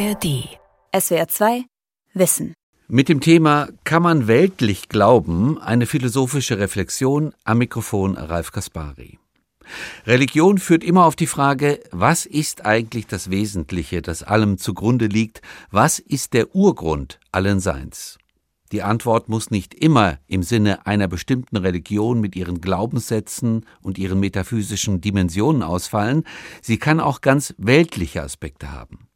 ARD. SWR 2 Wissen. Mit dem Thema Kann man weltlich glauben? Eine philosophische Reflexion am Mikrofon Ralf Kaspari. Religion führt immer auf die Frage, was ist eigentlich das Wesentliche, das allem zugrunde liegt? Was ist der Urgrund allen Seins? Die Antwort muss nicht immer im Sinne einer bestimmten Religion mit ihren Glaubenssätzen und ihren metaphysischen Dimensionen ausfallen, sie kann auch ganz weltliche Aspekte haben.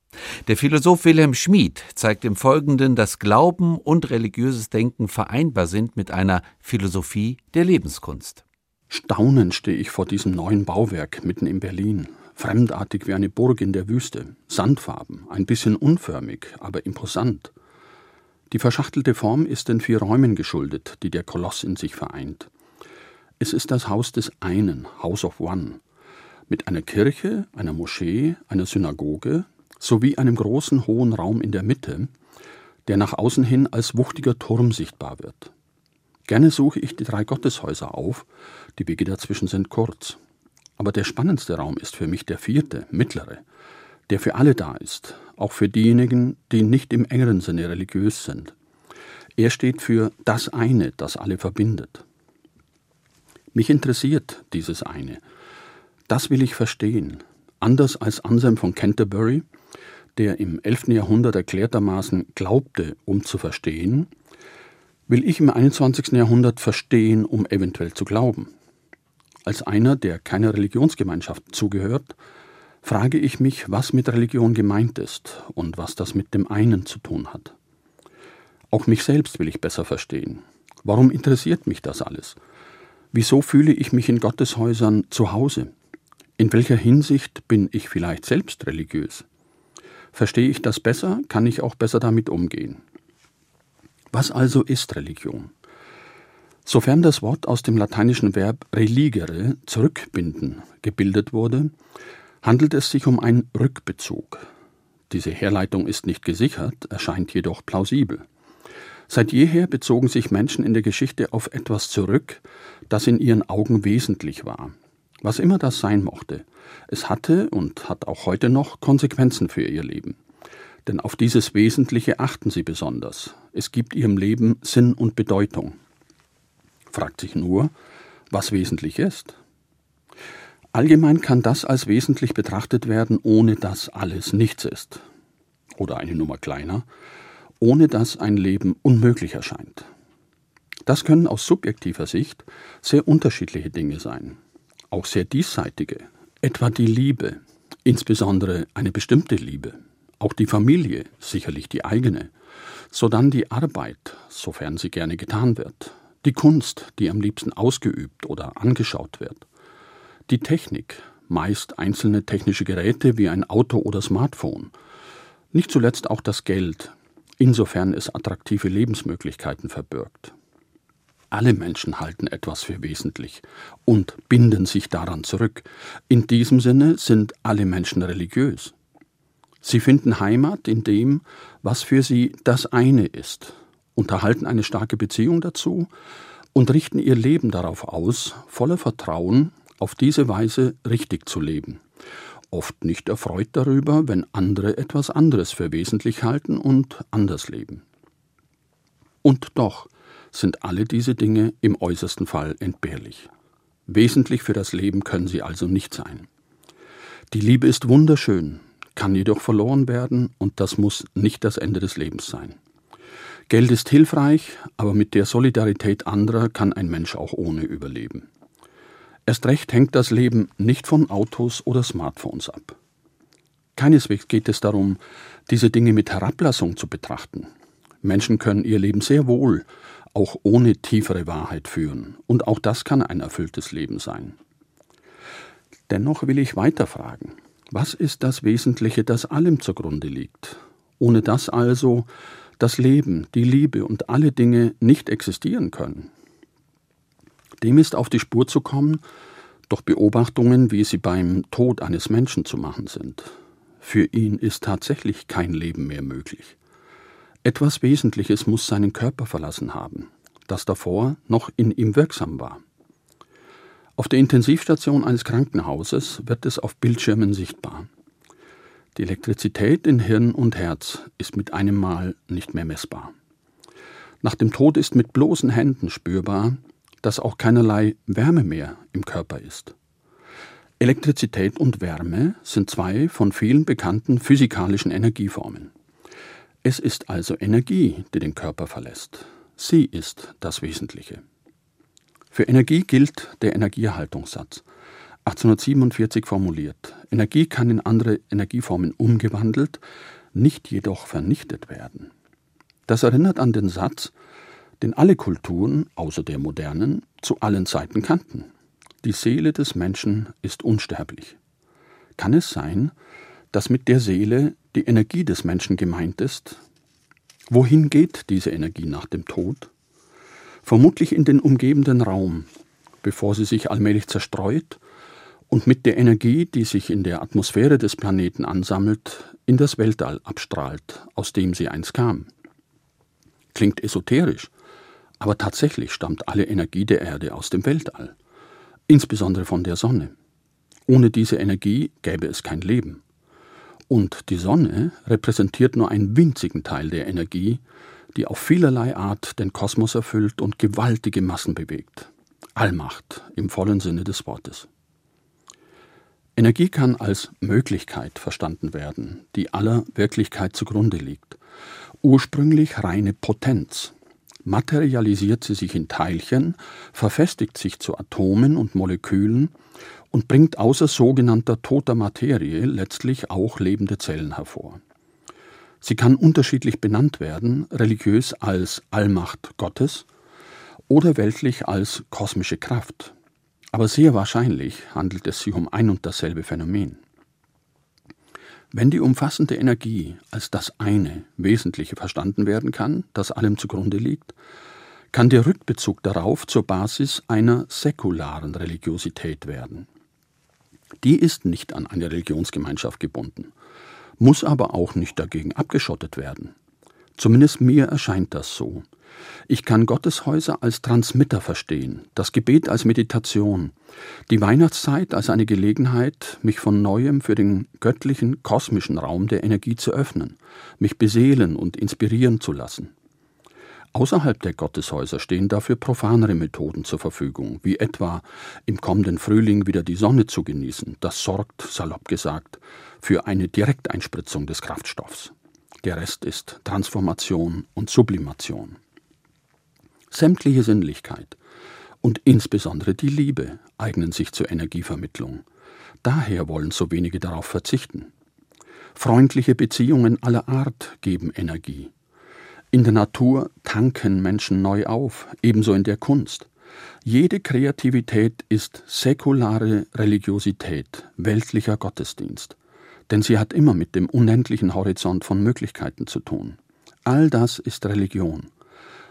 Der Philosoph Wilhelm Schmid zeigt im Folgenden, dass Glauben und religiöses Denken vereinbar sind mit einer Philosophie der Lebenskunst. Staunend stehe ich vor diesem neuen Bauwerk mitten in Berlin, fremdartig wie eine Burg in der Wüste, Sandfarben, ein bisschen unförmig, aber imposant. Die verschachtelte Form ist den vier Räumen geschuldet, die der Koloss in sich vereint. Es ist das Haus des einen, House of One, mit einer Kirche, einer Moschee, einer Synagoge sowie einem großen hohen Raum in der Mitte, der nach außen hin als wuchtiger Turm sichtbar wird. Gerne suche ich die drei Gotteshäuser auf, die Wege dazwischen sind kurz. Aber der spannendste Raum ist für mich der vierte, mittlere, der für alle da ist, auch für diejenigen, die nicht im engeren Sinne religiös sind. Er steht für das eine, das alle verbindet. Mich interessiert dieses eine. Das will ich verstehen. Anders als Anselm von Canterbury, der im 11. Jahrhundert erklärtermaßen glaubte, um zu verstehen, will ich im 21. Jahrhundert verstehen, um eventuell zu glauben. Als einer, der keiner Religionsgemeinschaft zugehört, frage ich mich, was mit Religion gemeint ist und was das mit dem einen zu tun hat. Auch mich selbst will ich besser verstehen. Warum interessiert mich das alles? Wieso fühle ich mich in Gotteshäusern zu Hause? In welcher Hinsicht bin ich vielleicht selbst religiös? Verstehe ich das besser, kann ich auch besser damit umgehen. Was also ist Religion? Sofern das Wort aus dem lateinischen Verb religere, zurückbinden, gebildet wurde, handelt es sich um einen Rückbezug. Diese Herleitung ist nicht gesichert, erscheint jedoch plausibel. Seit jeher bezogen sich Menschen in der Geschichte auf etwas zurück, das in ihren Augen wesentlich war. Was immer das sein mochte, es hatte und hat auch heute noch Konsequenzen für ihr Leben. Denn auf dieses Wesentliche achten sie besonders. Es gibt ihrem Leben Sinn und Bedeutung. Fragt sich nur, was wesentlich ist. Allgemein kann das als wesentlich betrachtet werden, ohne dass alles nichts ist. Oder eine Nummer kleiner, ohne dass ein Leben unmöglich erscheint. Das können aus subjektiver Sicht sehr unterschiedliche Dinge sein, auch sehr diesseitige, etwa die Liebe, insbesondere eine bestimmte Liebe, auch die Familie, sicherlich die eigene, sodann die Arbeit, sofern sie gerne getan wird, die Kunst, die am liebsten ausgeübt oder angeschaut wird, die Technik, meist einzelne technische Geräte wie ein Auto oder Smartphone, nicht zuletzt auch das Geld, insofern es attraktive Lebensmöglichkeiten verbirgt. Alle Menschen halten etwas für wesentlich und binden sich daran zurück. In diesem Sinne sind alle Menschen religiös. Sie finden Heimat in dem, was für sie das eine ist, unterhalten eine starke Beziehung dazu und richten ihr Leben darauf aus, voller Vertrauen auf diese Weise richtig zu leben. Oft nicht erfreut darüber, wenn andere etwas anderes für wesentlich halten und anders leben. Und doch sind alle diese Dinge im äußersten Fall entbehrlich. Wesentlich für das Leben können sie also nicht sein. Die Liebe ist wunderschön, kann jedoch verloren werden und das muss nicht das Ende des Lebens sein. Geld ist hilfreich, aber mit der Solidarität anderer kann ein Mensch auch ohne überleben. Erst recht hängt das Leben nicht von Autos oder Smartphones ab. Keineswegs geht es darum, diese Dinge mit Herablassung zu betrachten. Menschen können ihr Leben sehr wohl auch ohne tiefere Wahrheit führen, und auch das kann ein erfülltes Leben sein. Dennoch will ich weiterfragen. Was ist das Wesentliche, das allem zugrunde liegt? Ohne das also das Leben, die Liebe und alle Dinge nicht existieren können. Dem ist auf die Spur zu kommen, durch Beobachtungen, wie sie beim Tod eines Menschen zu machen sind. Für ihn ist tatsächlich kein Leben mehr möglich. Etwas Wesentliches muss seinen Körper verlassen haben, das davor noch in ihm wirksam war. Auf der Intensivstation eines Krankenhauses wird es auf Bildschirmen sichtbar. Die Elektrizität in Hirn und Herz ist mit einem Mal nicht mehr messbar. Nach dem Tod ist mit bloßen Händen spürbar, dass auch keinerlei Wärme mehr im Körper ist. Elektrizität und Wärme sind zwei von vielen bekannten physikalischen Energieformen. Es ist also Energie, die den Körper verlässt. Sie ist das Wesentliche. Für Energie gilt der Energieerhaltungssatz, 1847 formuliert. Energie kann in andere Energieformen umgewandelt, nicht jedoch vernichtet werden. Das erinnert an den Satz, den alle Kulturen, außer der modernen, zu allen Zeiten kannten. Die Seele des Menschen ist unsterblich. Kann es sein, dass mit der Seele die Energie des Menschen gemeint ist? Wohin geht diese Energie nach dem Tod? vermutlich in den umgebenden Raum, bevor sie sich allmählich zerstreut und mit der Energie, die sich in der Atmosphäre des Planeten ansammelt, in das Weltall abstrahlt, aus dem sie einst kam. Klingt esoterisch, aber tatsächlich stammt alle Energie der Erde aus dem Weltall, insbesondere von der Sonne. Ohne diese Energie gäbe es kein Leben. Und die Sonne repräsentiert nur einen winzigen Teil der Energie, die auf vielerlei Art den Kosmos erfüllt und gewaltige Massen bewegt. Allmacht im vollen Sinne des Wortes. Energie kann als Möglichkeit verstanden werden, die aller Wirklichkeit zugrunde liegt. Ursprünglich reine Potenz. Materialisiert sie sich in Teilchen, verfestigt sich zu Atomen und Molekülen und bringt außer sogenannter toter Materie letztlich auch lebende Zellen hervor. Sie kann unterschiedlich benannt werden, religiös als Allmacht Gottes oder weltlich als kosmische Kraft. Aber sehr wahrscheinlich handelt es sich um ein und dasselbe Phänomen. Wenn die umfassende Energie als das eine Wesentliche verstanden werden kann, das allem zugrunde liegt, kann der Rückbezug darauf zur Basis einer säkularen Religiosität werden. Die ist nicht an eine Religionsgemeinschaft gebunden, muss aber auch nicht dagegen abgeschottet werden. Zumindest mir erscheint das so. Ich kann Gotteshäuser als Transmitter verstehen, das Gebet als Meditation, die Weihnachtszeit als eine Gelegenheit, mich von neuem für den göttlichen, kosmischen Raum der Energie zu öffnen, mich beseelen und inspirieren zu lassen. Außerhalb der Gotteshäuser stehen dafür profanere Methoden zur Verfügung, wie etwa im kommenden Frühling wieder die Sonne zu genießen. Das sorgt, salopp gesagt, für eine Direkteinspritzung des Kraftstoffs. Der Rest ist Transformation und Sublimation. Sämtliche Sinnlichkeit und insbesondere die Liebe eignen sich zur Energievermittlung. Daher wollen so wenige darauf verzichten. Freundliche Beziehungen aller Art geben Energie. In der Natur tanken Menschen neu auf, ebenso in der Kunst. Jede Kreativität ist säkulare Religiosität, weltlicher Gottesdienst, denn sie hat immer mit dem unendlichen Horizont von Möglichkeiten zu tun. All das ist Religion.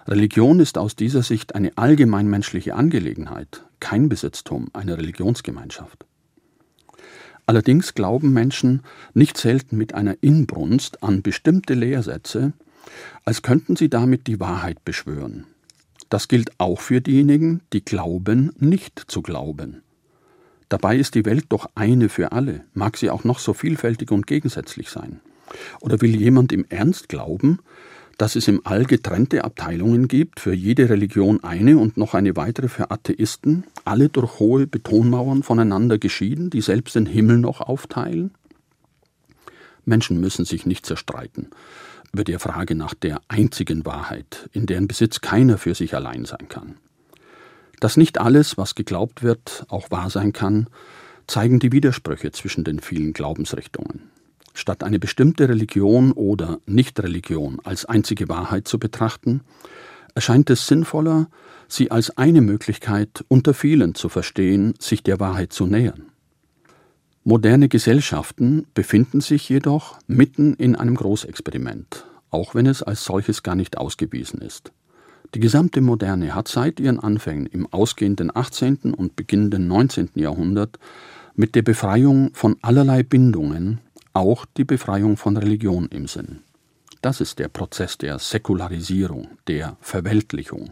Religion ist aus dieser Sicht eine allgemeinmenschliche Angelegenheit, kein Besitztum einer Religionsgemeinschaft. Allerdings glauben Menschen nicht selten mit einer Inbrunst an bestimmte Lehrsätze, als könnten sie damit die Wahrheit beschwören. Das gilt auch für diejenigen, die glauben, nicht zu glauben. Dabei ist die Welt doch eine für alle, mag sie auch noch so vielfältig und gegensätzlich sein. Oder will jemand im Ernst glauben, dass es im All getrennte Abteilungen gibt, für jede Religion eine und noch eine weitere für Atheisten, alle durch hohe Betonmauern voneinander geschieden, die selbst den Himmel noch aufteilen? Menschen müssen sich nicht zerstreiten über die Frage nach der einzigen Wahrheit, in deren Besitz keiner für sich allein sein kann. Dass nicht alles, was geglaubt wird, auch wahr sein kann, zeigen die Widersprüche zwischen den vielen Glaubensrichtungen. Statt eine bestimmte Religion oder Nichtreligion als einzige Wahrheit zu betrachten, erscheint es sinnvoller, sie als eine Möglichkeit unter vielen zu verstehen, sich der Wahrheit zu nähern. Moderne Gesellschaften befinden sich jedoch mitten in einem Großexperiment, auch wenn es als solches gar nicht ausgewiesen ist. Die gesamte Moderne hat seit ihren Anfängen im ausgehenden 18. und beginnenden 19. Jahrhundert mit der Befreiung von allerlei Bindungen auch die Befreiung von Religion im Sinn. Das ist der Prozess der Säkularisierung, der Verweltlichung.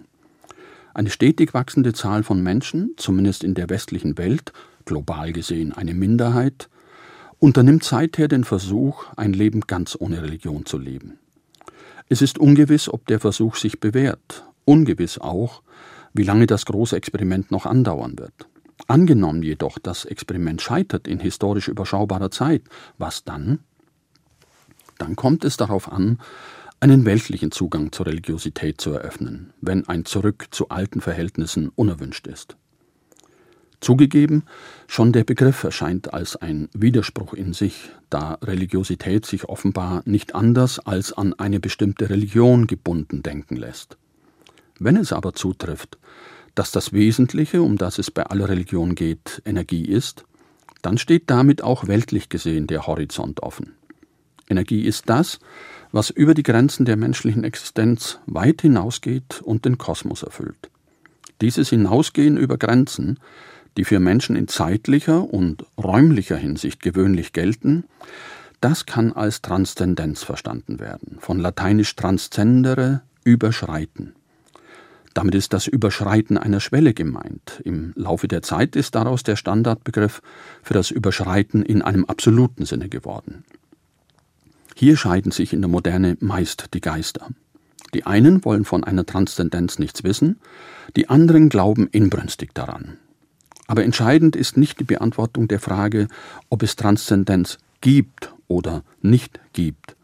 Eine stetig wachsende Zahl von Menschen, zumindest in der westlichen Welt, global gesehen eine Minderheit, unternimmt seither den Versuch, ein Leben ganz ohne Religion zu leben. Es ist ungewiss, ob der Versuch sich bewährt, ungewiss auch, wie lange das große Experiment noch andauern wird. Angenommen jedoch, das Experiment scheitert in historisch überschaubarer Zeit, was dann? Dann kommt es darauf an, einen weltlichen Zugang zur Religiosität zu eröffnen, wenn ein Zurück zu alten Verhältnissen unerwünscht ist. Zugegeben, schon der Begriff erscheint als ein Widerspruch in sich, da Religiosität sich offenbar nicht anders als an eine bestimmte Religion gebunden denken lässt. Wenn es aber zutrifft, dass das Wesentliche, um das es bei aller Religion geht, Energie ist, dann steht damit auch weltlich gesehen der Horizont offen. Energie ist das, was über die Grenzen der menschlichen Existenz weit hinausgeht und den Kosmos erfüllt. Dieses Hinausgehen über Grenzen, die für Menschen in zeitlicher und räumlicher Hinsicht gewöhnlich gelten, das kann als Transzendenz verstanden werden, von lateinisch transcendere, überschreiten. Damit ist das Überschreiten einer Schwelle gemeint. Im Laufe der Zeit ist daraus der Standardbegriff für das Überschreiten in einem absoluten Sinne geworden. Hier scheiden sich in der Moderne meist die Geister. Die einen wollen von einer Transzendenz nichts wissen, die anderen glauben inbrünstig daran. Aber entscheidend ist nicht die Beantwortung der Frage, ob es Transzendenz gibt oder nicht gibt.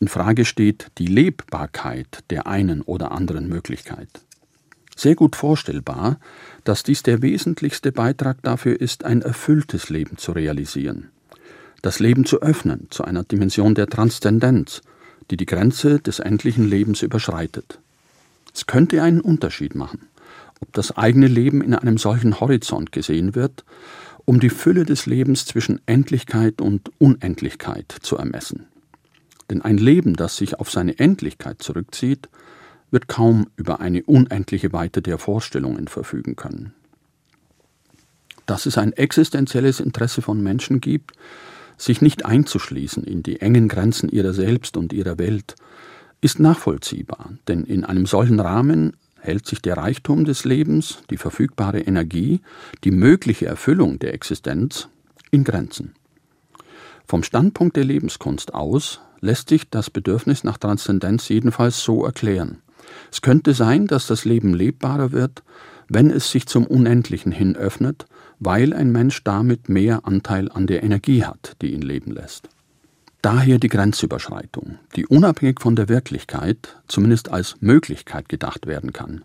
In Frage steht die Lebbarkeit der einen oder anderen Möglichkeit. Sehr gut vorstellbar, dass dies der wesentlichste Beitrag dafür ist, ein erfülltes Leben zu realisieren das Leben zu öffnen zu einer Dimension der Transzendenz, die die Grenze des endlichen Lebens überschreitet. Es könnte einen Unterschied machen, ob das eigene Leben in einem solchen Horizont gesehen wird, um die Fülle des Lebens zwischen Endlichkeit und Unendlichkeit zu ermessen. Denn ein Leben, das sich auf seine Endlichkeit zurückzieht, wird kaum über eine unendliche Weite der Vorstellungen verfügen können. Dass es ein existenzielles Interesse von Menschen gibt, sich nicht einzuschließen in die engen Grenzen ihrer selbst und ihrer Welt, ist nachvollziehbar, denn in einem solchen Rahmen hält sich der Reichtum des Lebens, die verfügbare Energie, die mögliche Erfüllung der Existenz in Grenzen. Vom Standpunkt der Lebenskunst aus lässt sich das Bedürfnis nach Transzendenz jedenfalls so erklären. Es könnte sein, dass das Leben lebbarer wird, wenn es sich zum Unendlichen hin öffnet weil ein Mensch damit mehr Anteil an der Energie hat, die ihn leben lässt. Daher die Grenzüberschreitung, die unabhängig von der Wirklichkeit zumindest als Möglichkeit gedacht werden kann,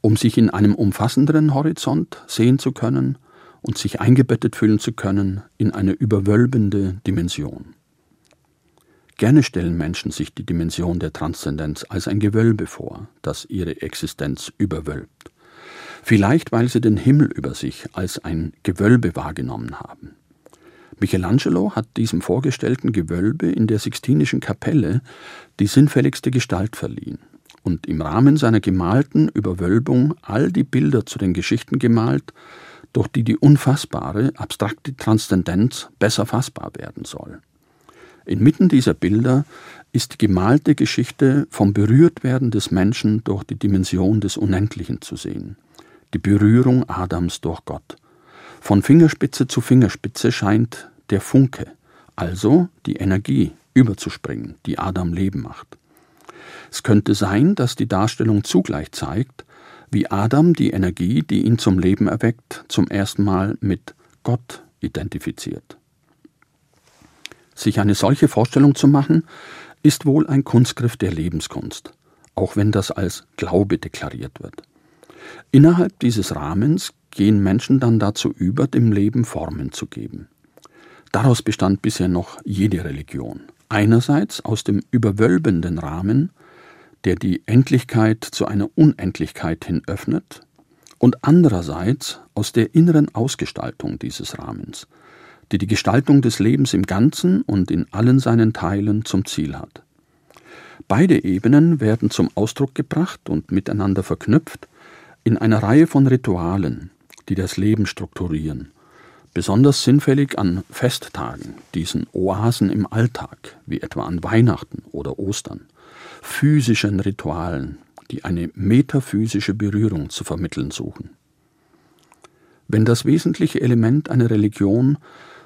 um sich in einem umfassenderen Horizont sehen zu können und sich eingebettet fühlen zu können in eine überwölbende Dimension. Gerne stellen Menschen sich die Dimension der Transzendenz als ein Gewölbe vor, das ihre Existenz überwölbt vielleicht weil sie den Himmel über sich als ein Gewölbe wahrgenommen haben. Michelangelo hat diesem vorgestellten Gewölbe in der Sixtinischen Kapelle die sinnfälligste Gestalt verliehen und im Rahmen seiner gemalten Überwölbung all die Bilder zu den Geschichten gemalt, durch die die unfassbare, abstrakte Transzendenz besser fassbar werden soll. Inmitten dieser Bilder ist die gemalte Geschichte vom Berührtwerden des Menschen durch die Dimension des Unendlichen zu sehen die Berührung Adams durch Gott. Von Fingerspitze zu Fingerspitze scheint der Funke, also die Energie, überzuspringen, die Adam Leben macht. Es könnte sein, dass die Darstellung zugleich zeigt, wie Adam die Energie, die ihn zum Leben erweckt, zum ersten Mal mit Gott identifiziert. Sich eine solche Vorstellung zu machen, ist wohl ein Kunstgriff der Lebenskunst, auch wenn das als Glaube deklariert wird. Innerhalb dieses Rahmens gehen Menschen dann dazu über, dem Leben Formen zu geben. Daraus bestand bisher noch jede Religion. Einerseits aus dem überwölbenden Rahmen, der die Endlichkeit zu einer Unendlichkeit hin öffnet, und andererseits aus der inneren Ausgestaltung dieses Rahmens, die die Gestaltung des Lebens im Ganzen und in allen seinen Teilen zum Ziel hat. Beide Ebenen werden zum Ausdruck gebracht und miteinander verknüpft, in einer Reihe von Ritualen, die das Leben strukturieren, besonders sinnfällig an Festtagen, diesen Oasen im Alltag, wie etwa an Weihnachten oder Ostern, physischen Ritualen, die eine metaphysische Berührung zu vermitteln suchen. Wenn das wesentliche Element einer Religion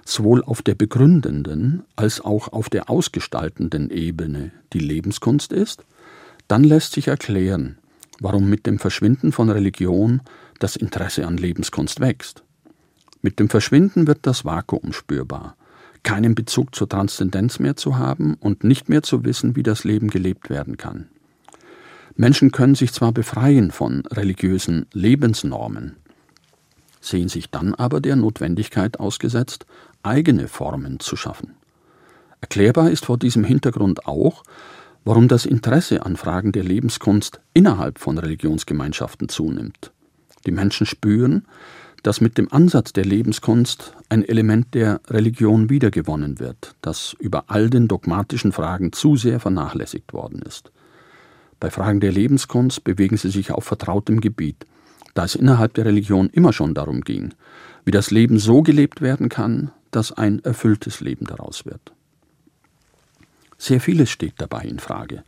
sowohl auf der begründenden als auch auf der ausgestaltenden Ebene die Lebenskunst ist, dann lässt sich erklären, warum mit dem Verschwinden von Religion das Interesse an Lebenskunst wächst. Mit dem Verschwinden wird das Vakuum spürbar, keinen Bezug zur Transzendenz mehr zu haben und nicht mehr zu wissen, wie das Leben gelebt werden kann. Menschen können sich zwar befreien von religiösen Lebensnormen, sehen sich dann aber der Notwendigkeit ausgesetzt, eigene Formen zu schaffen. Erklärbar ist vor diesem Hintergrund auch, warum das Interesse an Fragen der Lebenskunst innerhalb von Religionsgemeinschaften zunimmt. Die Menschen spüren, dass mit dem Ansatz der Lebenskunst ein Element der Religion wiedergewonnen wird, das über all den dogmatischen Fragen zu sehr vernachlässigt worden ist. Bei Fragen der Lebenskunst bewegen sie sich auf vertrautem Gebiet, da es innerhalb der Religion immer schon darum ging, wie das Leben so gelebt werden kann, dass ein erfülltes Leben daraus wird. Sehr vieles steht dabei in Frage,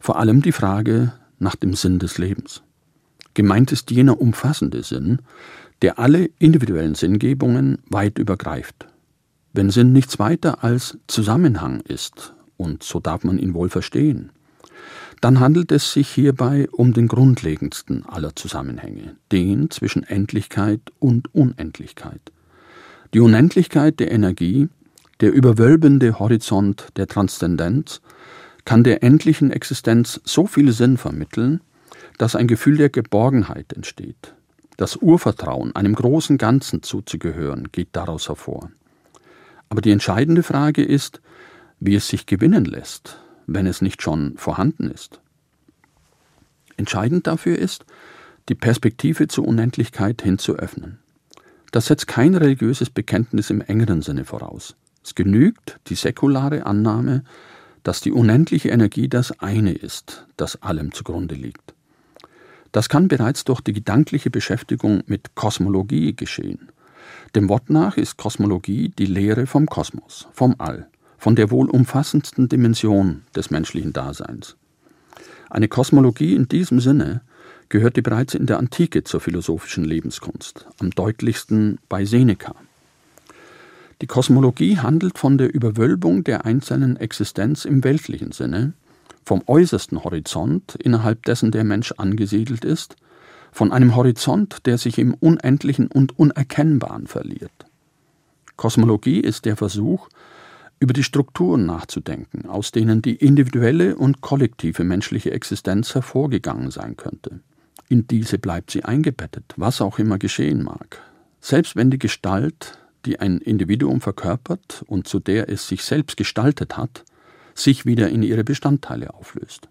vor allem die Frage nach dem Sinn des Lebens. Gemeint ist jener umfassende Sinn, der alle individuellen Sinngebungen weit übergreift. Wenn Sinn nichts weiter als Zusammenhang ist, und so darf man ihn wohl verstehen, dann handelt es sich hierbei um den grundlegendsten aller Zusammenhänge, den zwischen Endlichkeit und Unendlichkeit. Die Unendlichkeit der Energie, der überwölbende Horizont der Transzendenz, kann der endlichen Existenz so viel Sinn vermitteln, dass ein Gefühl der Geborgenheit entsteht. Das Urvertrauen, einem großen Ganzen zuzugehören, geht daraus hervor. Aber die entscheidende Frage ist, wie es sich gewinnen lässt, wenn es nicht schon vorhanden ist. Entscheidend dafür ist, die Perspektive zur Unendlichkeit hin zu öffnen. Das setzt kein religiöses Bekenntnis im engeren Sinne voraus. Es genügt die säkulare Annahme, dass die unendliche Energie das eine ist, das allem zugrunde liegt. Das kann bereits durch die gedankliche Beschäftigung mit Kosmologie geschehen. Dem Wort nach ist Kosmologie die Lehre vom Kosmos, vom All, von der wohl umfassendsten Dimension des menschlichen Daseins. Eine Kosmologie in diesem Sinne gehörte bereits in der Antike zur philosophischen Lebenskunst, am deutlichsten bei Seneca. Die Kosmologie handelt von der Überwölbung der einzelnen Existenz im weltlichen Sinne vom äußersten Horizont, innerhalb dessen der Mensch angesiedelt ist, von einem Horizont, der sich im Unendlichen und Unerkennbaren verliert. Kosmologie ist der Versuch, über die Strukturen nachzudenken, aus denen die individuelle und kollektive menschliche Existenz hervorgegangen sein könnte. In diese bleibt sie eingebettet, was auch immer geschehen mag. Selbst wenn die Gestalt, die ein Individuum verkörpert und zu der es sich selbst gestaltet hat, sich wieder in ihre Bestandteile auflöst.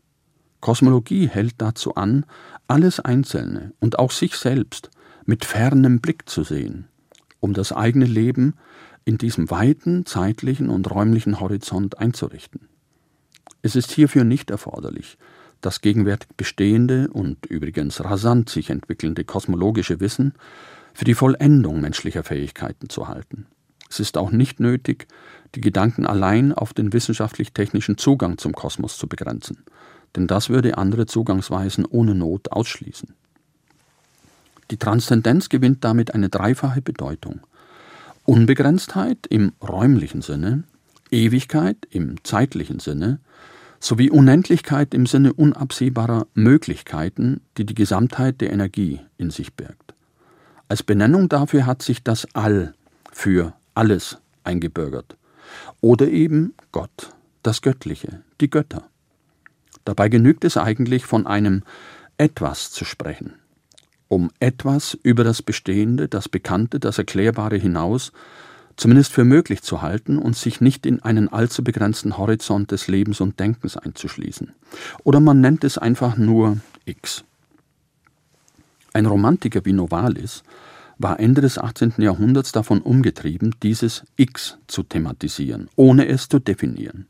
Kosmologie hält dazu an, alles Einzelne und auch sich selbst mit fernem Blick zu sehen, um das eigene Leben in diesem weiten zeitlichen und räumlichen Horizont einzurichten. Es ist hierfür nicht erforderlich, das gegenwärtig bestehende und übrigens rasant sich entwickelnde kosmologische Wissen für die Vollendung menschlicher Fähigkeiten zu halten. Es ist auch nicht nötig, die Gedanken allein auf den wissenschaftlich-technischen Zugang zum Kosmos zu begrenzen, denn das würde andere Zugangsweisen ohne Not ausschließen. Die Transzendenz gewinnt damit eine dreifache Bedeutung. Unbegrenztheit im räumlichen Sinne, Ewigkeit im zeitlichen Sinne sowie Unendlichkeit im Sinne unabsehbarer Möglichkeiten, die die Gesamtheit der Energie in sich birgt. Als Benennung dafür hat sich das All für alles eingebürgert. Oder eben Gott, das Göttliche, die Götter. Dabei genügt es eigentlich, von einem etwas zu sprechen, um etwas über das Bestehende, das Bekannte, das Erklärbare hinaus zumindest für möglich zu halten und sich nicht in einen allzu begrenzten Horizont des Lebens und Denkens einzuschließen. Oder man nennt es einfach nur X. Ein Romantiker wie Novalis war Ende des 18. Jahrhunderts davon umgetrieben, dieses X zu thematisieren, ohne es zu definieren.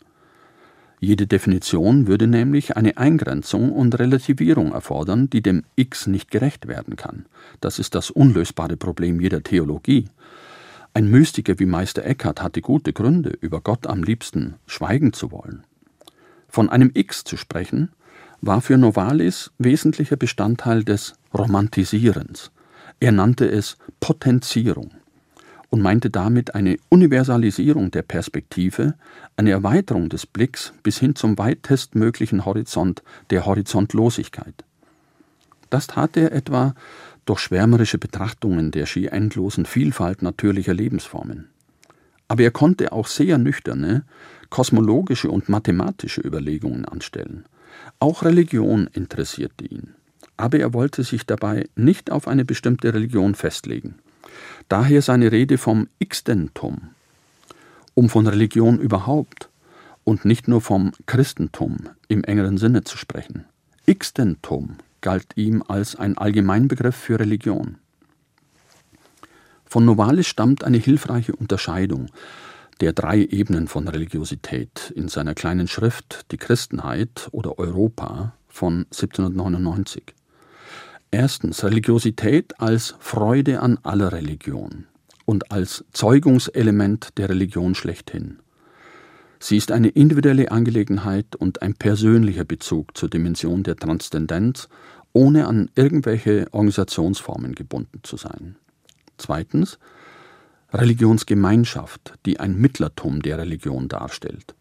Jede Definition würde nämlich eine Eingrenzung und Relativierung erfordern, die dem X nicht gerecht werden kann. Das ist das unlösbare Problem jeder Theologie. Ein Mystiker wie Meister Eckhart hatte gute Gründe, über Gott am liebsten schweigen zu wollen. Von einem X zu sprechen, war für Novalis wesentlicher Bestandteil des Romantisierens, er nannte es Potenzierung. und meinte damit eine Universalisierung der Perspektive, eine Erweiterung des Blicks bis hin zum weitestmöglichen Horizont der Horizontlosigkeit. Das tat er etwa durch schwärmerische Betrachtungen der schier endlosen Vielfalt natürlicher Lebensformen. Aber er konnte auch sehr nüchterne, kosmologische und mathematische Überlegungen anstellen. Auch Religion interessierte ihn. Aber er wollte sich dabei nicht auf eine bestimmte Religion festlegen. Daher seine Rede vom Xtentum, um von Religion überhaupt und nicht nur vom Christentum im engeren Sinne zu sprechen. Xtentum galt ihm als ein Allgemeinbegriff für Religion. Von Novalis stammt eine hilfreiche Unterscheidung der drei Ebenen von Religiosität in seiner kleinen Schrift Die Christenheit oder Europa von 1799. Erstens Religiosität als Freude an aller Religion und als Zeugungselement der Religion schlechthin. Sie ist eine individuelle Angelegenheit und ein persönlicher Bezug zur Dimension der Transzendenz, ohne an irgendwelche Organisationsformen gebunden zu sein. Zweitens Religionsgemeinschaft, die ein Mittlertum der Religion darstellt.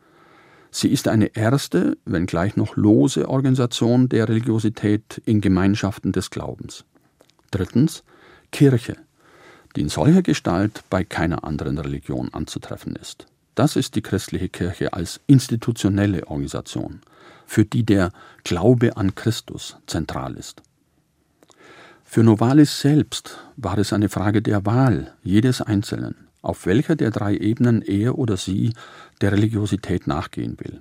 Sie ist eine erste, wenngleich noch lose Organisation der Religiosität in Gemeinschaften des Glaubens. Drittens Kirche, die in solcher Gestalt bei keiner anderen Religion anzutreffen ist. Das ist die christliche Kirche als institutionelle Organisation, für die der Glaube an Christus zentral ist. Für Novalis selbst war es eine Frage der Wahl jedes Einzelnen, auf welcher der drei Ebenen er oder sie der Religiosität nachgehen will.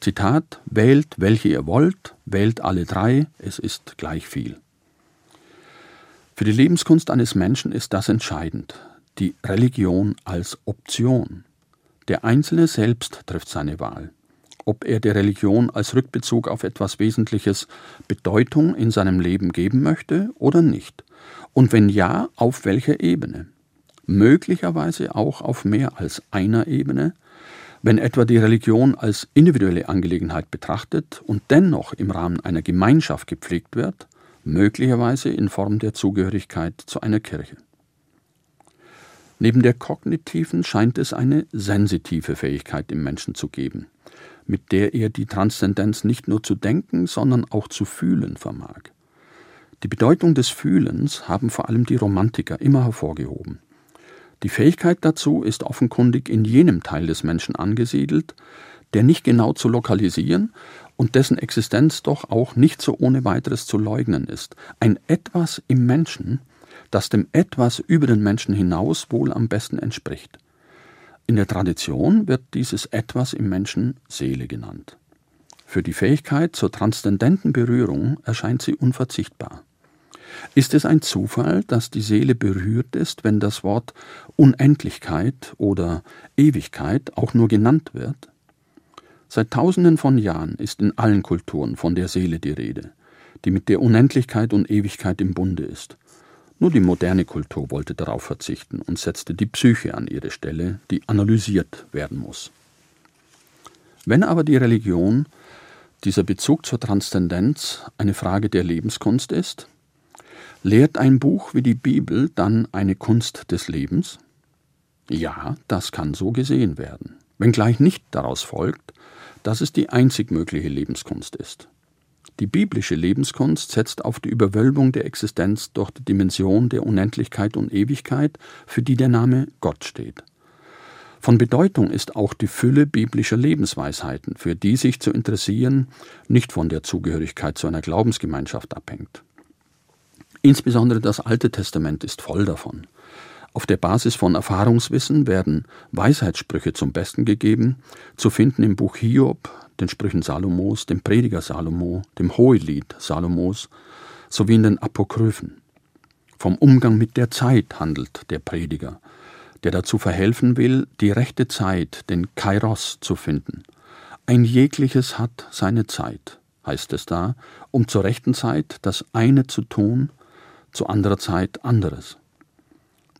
Zitat: Wählt, welche ihr wollt, wählt alle drei, es ist gleich viel. Für die Lebenskunst eines Menschen ist das entscheidend, die Religion als Option. Der Einzelne selbst trifft seine Wahl. Ob er der Religion als Rückbezug auf etwas Wesentliches Bedeutung in seinem Leben geben möchte oder nicht. Und wenn ja, auf welcher Ebene? Möglicherweise auch auf mehr als einer Ebene, wenn etwa die Religion als individuelle Angelegenheit betrachtet und dennoch im Rahmen einer Gemeinschaft gepflegt wird, möglicherweise in Form der Zugehörigkeit zu einer Kirche. Neben der kognitiven scheint es eine sensitive Fähigkeit im Menschen zu geben, mit der er die Transzendenz nicht nur zu denken, sondern auch zu fühlen vermag. Die Bedeutung des Fühlens haben vor allem die Romantiker immer hervorgehoben. Die Fähigkeit dazu ist offenkundig in jenem Teil des Menschen angesiedelt, der nicht genau zu lokalisieren und dessen Existenz doch auch nicht so ohne weiteres zu leugnen ist. Ein Etwas im Menschen, das dem etwas über den Menschen hinaus wohl am besten entspricht. In der Tradition wird dieses etwas im Menschen Seele genannt. Für die Fähigkeit zur transzendenten Berührung erscheint sie unverzichtbar. Ist es ein Zufall, dass die Seele berührt ist, wenn das Wort Unendlichkeit oder Ewigkeit auch nur genannt wird? Seit tausenden von Jahren ist in allen Kulturen von der Seele die Rede, die mit der Unendlichkeit und Ewigkeit im Bunde ist. Nur die moderne Kultur wollte darauf verzichten und setzte die Psyche an ihre Stelle, die analysiert werden muss. Wenn aber die Religion, dieser Bezug zur Transzendenz, eine Frage der Lebenskunst ist, lehrt ein Buch wie die Bibel dann eine Kunst des Lebens? Ja, das kann so gesehen werden, wenngleich nicht daraus folgt, dass es die einzig mögliche Lebenskunst ist. Die biblische Lebenskunst setzt auf die Überwölbung der Existenz durch die Dimension der Unendlichkeit und Ewigkeit, für die der Name Gott steht. Von Bedeutung ist auch die Fülle biblischer Lebensweisheiten, für die sich zu interessieren nicht von der Zugehörigkeit zu einer Glaubensgemeinschaft abhängt. Insbesondere das Alte Testament ist voll davon. Auf der Basis von Erfahrungswissen werden Weisheitssprüche zum Besten gegeben, zu finden im Buch Hiob, den Sprüchen Salomos, dem Prediger Salomo, dem Hohelied Salomos sowie in den Apokryphen. Vom Umgang mit der Zeit handelt der Prediger, der dazu verhelfen will, die rechte Zeit, den Kairos, zu finden. Ein jegliches hat seine Zeit, heißt es da, um zur rechten Zeit das eine zu tun, zu anderer Zeit anderes.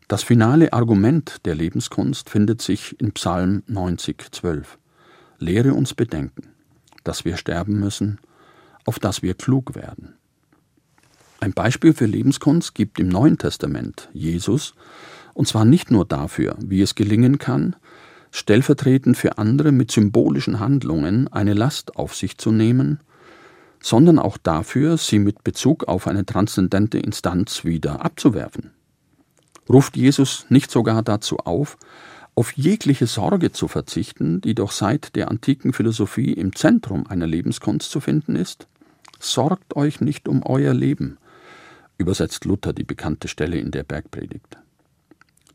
Das finale Argument der Lebenskunst findet sich in Psalm 90, 12. Lehre uns bedenken, dass wir sterben müssen, auf dass wir klug werden. Ein Beispiel für Lebenskunst gibt im Neuen Testament Jesus, Und zwar nicht nur dafür, wie es gelingen kann, stellvertretend für andere mit symbolischen Handlungen eine Last auf sich zu nehmen, sondern auch dafür, sie mit Bezug auf eine transzendente Instanz wieder abzuwerfen. Ruft Jesus nicht sogar dazu auf, auf jegliche Sorge zu verzichten, die doch seit der antiken Philosophie im Zentrum einer Lebenskunst zu finden ist? Sorgt euch nicht um euer Leben, übersetzt Luther die bekannte Stelle in der Bergpredigt.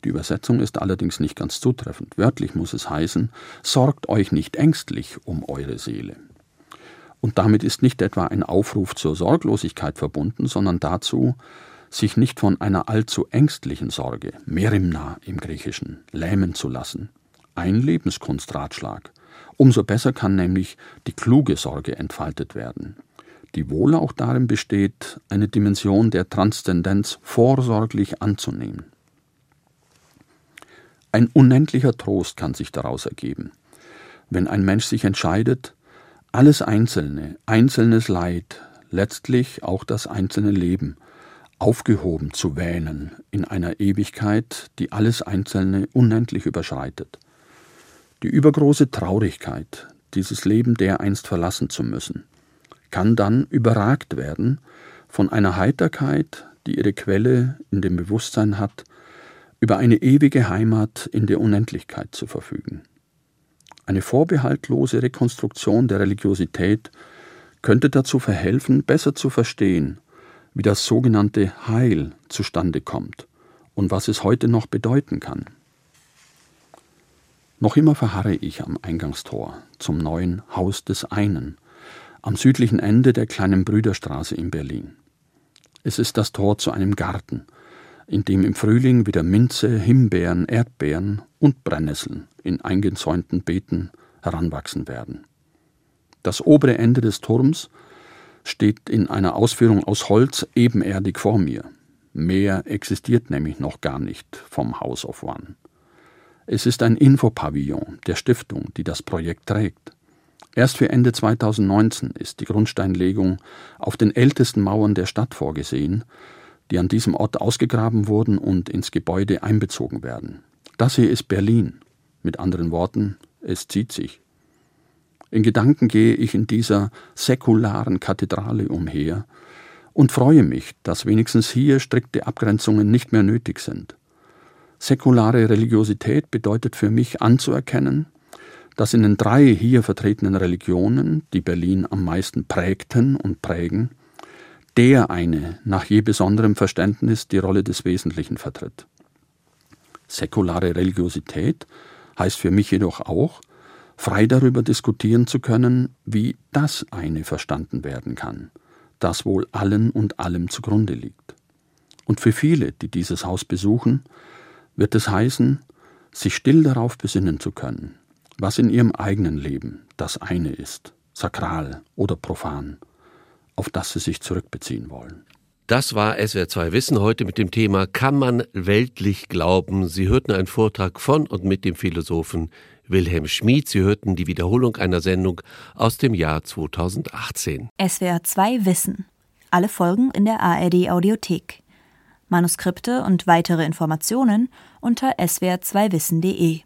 Die Übersetzung ist allerdings nicht ganz zutreffend. Wörtlich muss es heißen, sorgt euch nicht ängstlich um eure Seele. Und damit ist nicht etwa ein Aufruf zur Sorglosigkeit verbunden, sondern dazu, sich nicht von einer allzu ängstlichen Sorge, Merimna im Griechischen, lähmen zu lassen. Ein Lebenskunstratschlag. Umso besser kann nämlich die kluge Sorge entfaltet werden, die wohl auch darin besteht, eine Dimension der Transzendenz vorsorglich anzunehmen. Ein unendlicher Trost kann sich daraus ergeben, wenn ein Mensch sich entscheidet, alles Einzelne, einzelnes Leid, letztlich auch das einzelne Leben, aufgehoben zu wähnen in einer Ewigkeit, die alles Einzelne unendlich überschreitet. Die übergroße Traurigkeit, dieses Leben dereinst verlassen zu müssen, kann dann überragt werden von einer Heiterkeit, die ihre Quelle in dem Bewusstsein hat, über eine ewige Heimat in der Unendlichkeit zu verfügen. Eine vorbehaltlose Rekonstruktion der Religiosität könnte dazu verhelfen, besser zu verstehen, wie das sogenannte Heil zustande kommt und was es heute noch bedeuten kann. Noch immer verharre ich am Eingangstor zum neuen Haus des einen, am südlichen Ende der kleinen Brüderstraße in Berlin. Es ist das Tor zu einem Garten, in dem im Frühling wieder Minze, Himbeeren, Erdbeeren und Brennnesseln in eingezäunten Beeten heranwachsen werden. Das obere Ende des Turms steht in einer Ausführung aus Holz ebenerdig vor mir. Mehr existiert nämlich noch gar nicht vom House of One. Es ist ein Infopavillon der Stiftung, die das Projekt trägt. Erst für Ende 2019 ist die Grundsteinlegung auf den ältesten Mauern der Stadt vorgesehen, die an diesem Ort ausgegraben wurden und ins Gebäude einbezogen werden. Das hier ist Berlin. Mit anderen Worten, es zieht sich. In Gedanken gehe ich in dieser säkularen Kathedrale umher und freue mich, dass wenigstens hier strikte Abgrenzungen nicht mehr nötig sind. Säkulare Religiosität bedeutet für mich anzuerkennen, dass in den drei hier vertretenen Religionen, die Berlin am meisten prägten und prägen, der eine nach je besonderem Verständnis die Rolle des Wesentlichen vertritt. Säkulare Religiosität heißt für mich jedoch auch, frei darüber diskutieren zu können, wie das eine verstanden werden kann, das wohl allen und allem zugrunde liegt. Und für viele, die dieses Haus besuchen, wird es heißen, sich still darauf besinnen zu können, was in ihrem eigenen Leben das eine ist, sakral oder profan, auf das sie sich zurückbeziehen wollen. Das war SWR2 Wissen heute mit dem Thema Kann man weltlich glauben? Sie hörten einen Vortrag von und mit dem Philosophen Wilhelm Schmid. Sie hörten die Wiederholung einer Sendung aus dem Jahr 2018. SWR2 Wissen. Alle Folgen in der ARD Audiothek. Manuskripte und weitere Informationen unter swr2wissen.de.